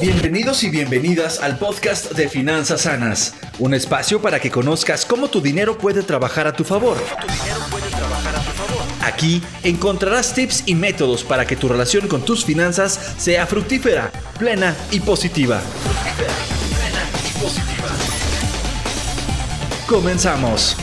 Bienvenidos y bienvenidas al podcast de Finanzas Sanas, un espacio para que conozcas cómo tu dinero puede trabajar a tu favor. Aquí encontrarás tips y métodos para que tu relación con tus finanzas sea fructífera, plena y positiva. Comenzamos.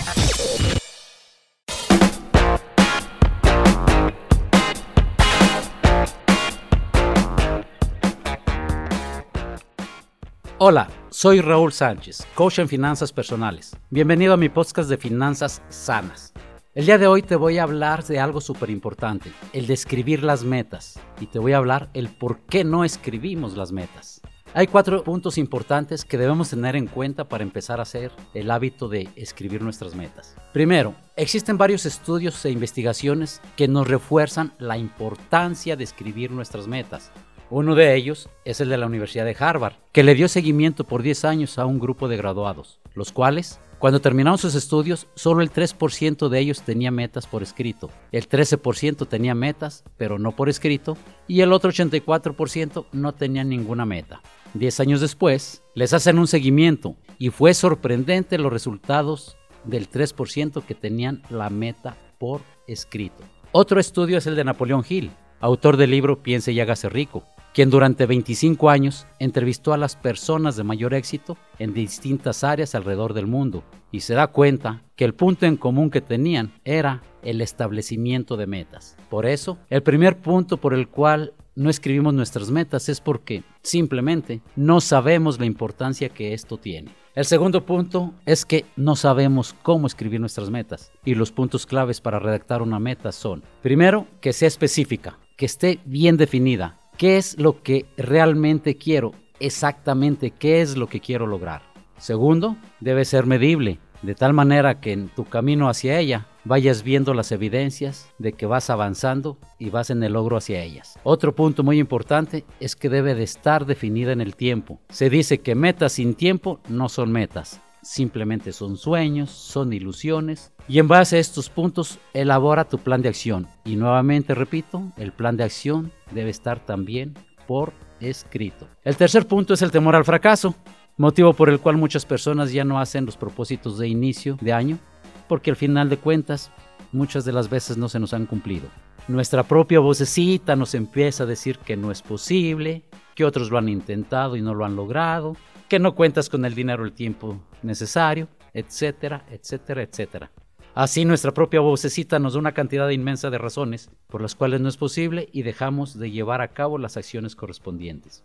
Hola, soy Raúl Sánchez, coach en finanzas personales. Bienvenido a mi podcast de finanzas sanas. El día de hoy te voy a hablar de algo súper importante, el de escribir las metas. Y te voy a hablar el por qué no escribimos las metas. Hay cuatro puntos importantes que debemos tener en cuenta para empezar a hacer el hábito de escribir nuestras metas. Primero, existen varios estudios e investigaciones que nos refuerzan la importancia de escribir nuestras metas. Uno de ellos es el de la Universidad de Harvard, que le dio seguimiento por 10 años a un grupo de graduados, los cuales, cuando terminaron sus estudios, solo el 3% de ellos tenía metas por escrito, el 13% tenía metas, pero no por escrito, y el otro 84% no tenía ninguna meta. Diez años después, les hacen un seguimiento y fue sorprendente los resultados del 3% que tenían la meta por escrito. Otro estudio es el de Napoleón Hill, autor del libro Piense y hágase rico, quien durante 25 años entrevistó a las personas de mayor éxito en distintas áreas alrededor del mundo y se da cuenta que el punto en común que tenían era el establecimiento de metas. Por eso, el primer punto por el cual no escribimos nuestras metas es porque simplemente no sabemos la importancia que esto tiene. El segundo punto es que no sabemos cómo escribir nuestras metas y los puntos claves para redactar una meta son, primero, que sea específica, que esté bien definida, qué es lo que realmente quiero, exactamente qué es lo que quiero lograr. Segundo, debe ser medible, de tal manera que en tu camino hacia ella vayas viendo las evidencias de que vas avanzando y vas en el logro hacia ellas. Otro punto muy importante es que debe de estar definida en el tiempo. Se dice que metas sin tiempo no son metas, simplemente son sueños, son ilusiones. Y en base a estos puntos, elabora tu plan de acción. Y nuevamente repito, el plan de acción debe estar también por escrito. El tercer punto es el temor al fracaso, motivo por el cual muchas personas ya no hacen los propósitos de inicio de año porque al final de cuentas muchas de las veces no se nos han cumplido. Nuestra propia vocecita nos empieza a decir que no es posible, que otros lo han intentado y no lo han logrado, que no cuentas con el dinero el tiempo necesario, etcétera, etcétera, etcétera. Así nuestra propia vocecita nos da una cantidad inmensa de razones por las cuales no es posible y dejamos de llevar a cabo las acciones correspondientes.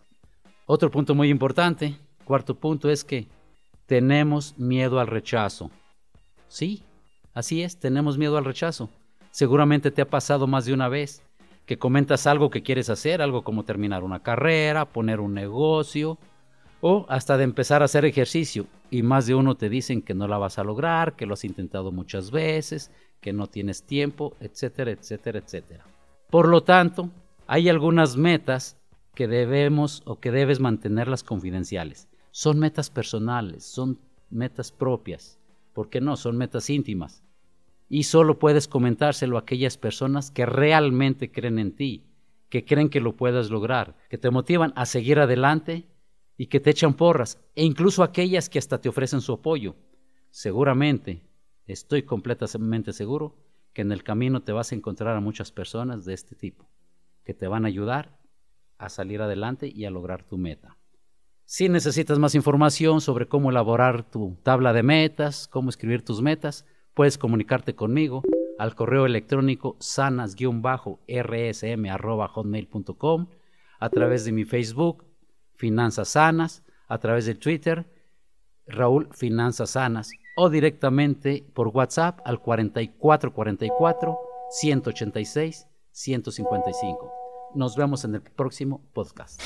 Otro punto muy importante, cuarto punto, es que tenemos miedo al rechazo. Sí, Así es, tenemos miedo al rechazo. Seguramente te ha pasado más de una vez que comentas algo que quieres hacer, algo como terminar una carrera, poner un negocio o hasta de empezar a hacer ejercicio y más de uno te dicen que no la vas a lograr, que lo has intentado muchas veces, que no tienes tiempo, etcétera, etcétera, etcétera. Por lo tanto, hay algunas metas que debemos o que debes mantenerlas confidenciales. Son metas personales, son metas propias. ¿Por qué no? Son metas íntimas. Y solo puedes comentárselo a aquellas personas que realmente creen en ti, que creen que lo puedas lograr, que te motivan a seguir adelante y que te echan porras, e incluso aquellas que hasta te ofrecen su apoyo. Seguramente, estoy completamente seguro, que en el camino te vas a encontrar a muchas personas de este tipo, que te van a ayudar a salir adelante y a lograr tu meta. Si necesitas más información sobre cómo elaborar tu tabla de metas, cómo escribir tus metas, puedes comunicarte conmigo al correo electrónico sanas-rsm.hotmail.com, a través de mi Facebook, Finanzas Sanas, a través de Twitter, Raúl Finanzas Sanas, o directamente por WhatsApp al 4444 186 155. Nos vemos en el próximo podcast.